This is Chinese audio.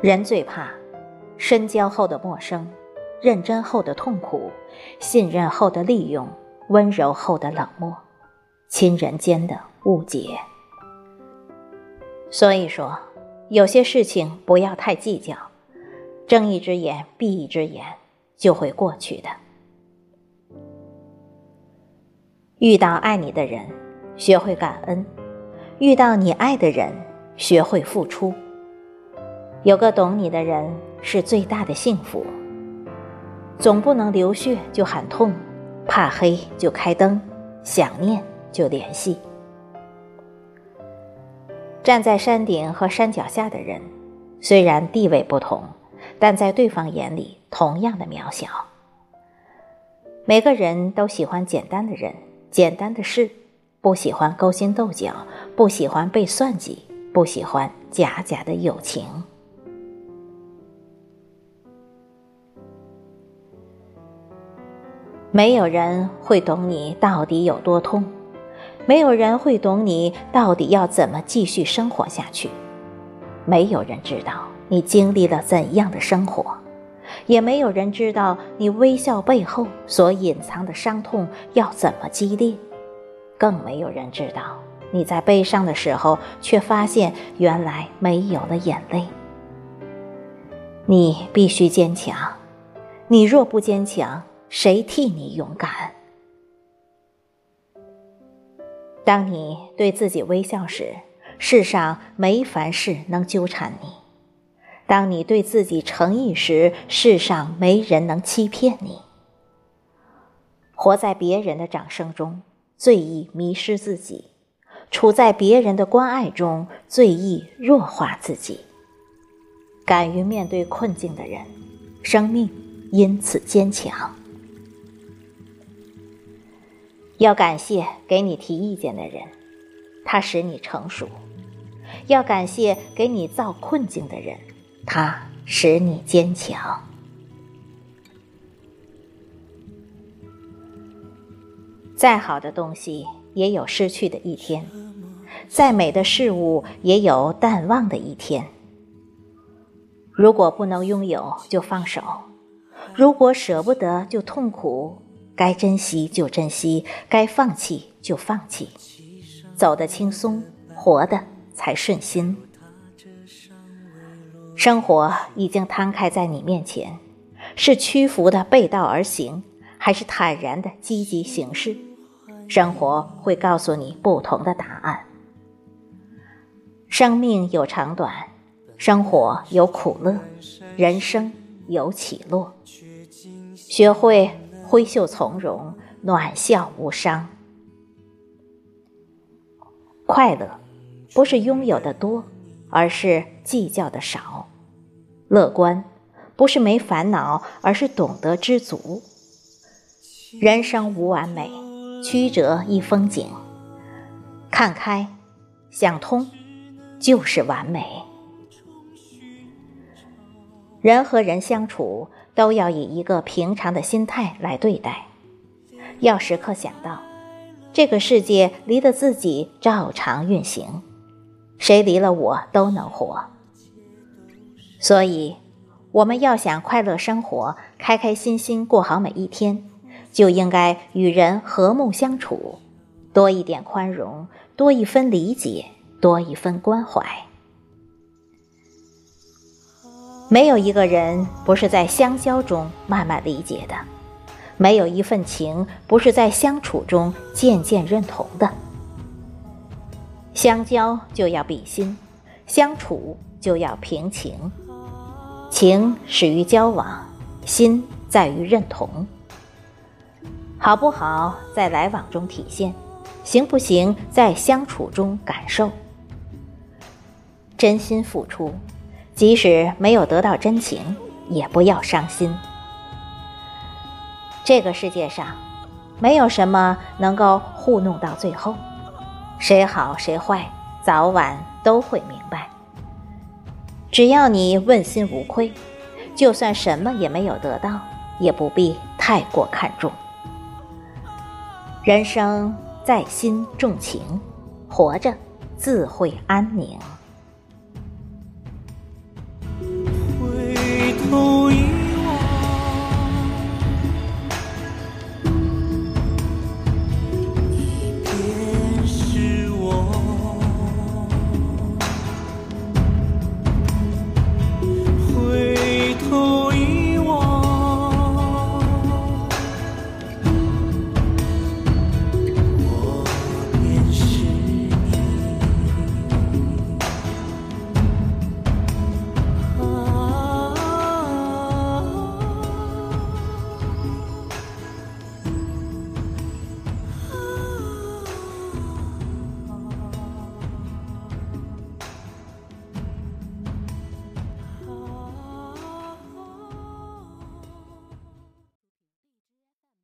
人最怕深交后的陌生，认真后的痛苦，信任后的利用，温柔后的冷漠，亲人间的误解。所以说，有些事情不要太计较，睁一只眼闭一只眼就会过去的。遇到爱你的人，学会感恩；遇到你爱的人，学会付出。有个懂你的人是最大的幸福。总不能流血就喊痛，怕黑就开灯，想念就联系。站在山顶和山脚下的人，虽然地位不同，但在对方眼里同样的渺小。每个人都喜欢简单的人。简单的事，不喜欢勾心斗角，不喜欢被算计，不喜欢假假的友情。没有人会懂你到底有多痛，没有人会懂你到底要怎么继续生活下去，没有人知道你经历了怎样的生活。也没有人知道你微笑背后所隐藏的伤痛要怎么激烈，更没有人知道你在悲伤的时候却发现原来没有了眼泪。你必须坚强，你若不坚强，谁替你勇敢？当你对自己微笑时，世上没凡事能纠缠你。当你对自己诚意时，世上没人能欺骗你。活在别人的掌声中，最易迷失自己；处在别人的关爱中，最易弱化自己。敢于面对困境的人，生命因此坚强。要感谢给你提意见的人，他使你成熟；要感谢给你造困境的人。他使你坚强。再好的东西也有失去的一天，再美的事物也有淡忘的一天。如果不能拥有，就放手；如果舍不得，就痛苦。该珍惜就珍惜，该放弃就放弃。走得轻松，活的才顺心。生活已经摊开在你面前，是屈服的背道而行，还是坦然的积极行事？生活会告诉你不同的答案。生命有长短，生活有苦乐，人生有起落。学会挥袖从容，暖笑无伤。快乐，不是拥有的多。而是计较的少，乐观不是没烦恼，而是懂得知足。人生无完美，曲折亦风景。看开，想通，就是完美。人和人相处，都要以一个平常的心态来对待，要时刻想到，这个世界离了自己照常运行。谁离了我都能活，所以我们要想快乐生活，开开心心过好每一天，就应该与人和睦相处，多一点宽容，多一分理解，多一分关怀。没有一个人不是在相交中慢慢理解的，没有一份情不是在相处中渐渐认同的。相交就要比心，相处就要平情。情始于交往，心在于认同。好不好在来往中体现，行不行在相处中感受。真心付出，即使没有得到真情，也不要伤心。这个世界上，没有什么能够糊弄到最后。谁好谁坏，早晚都会明白。只要你问心无愧，就算什么也没有得到，也不必太过看重。人生在心重情，活着自会安宁。Oh.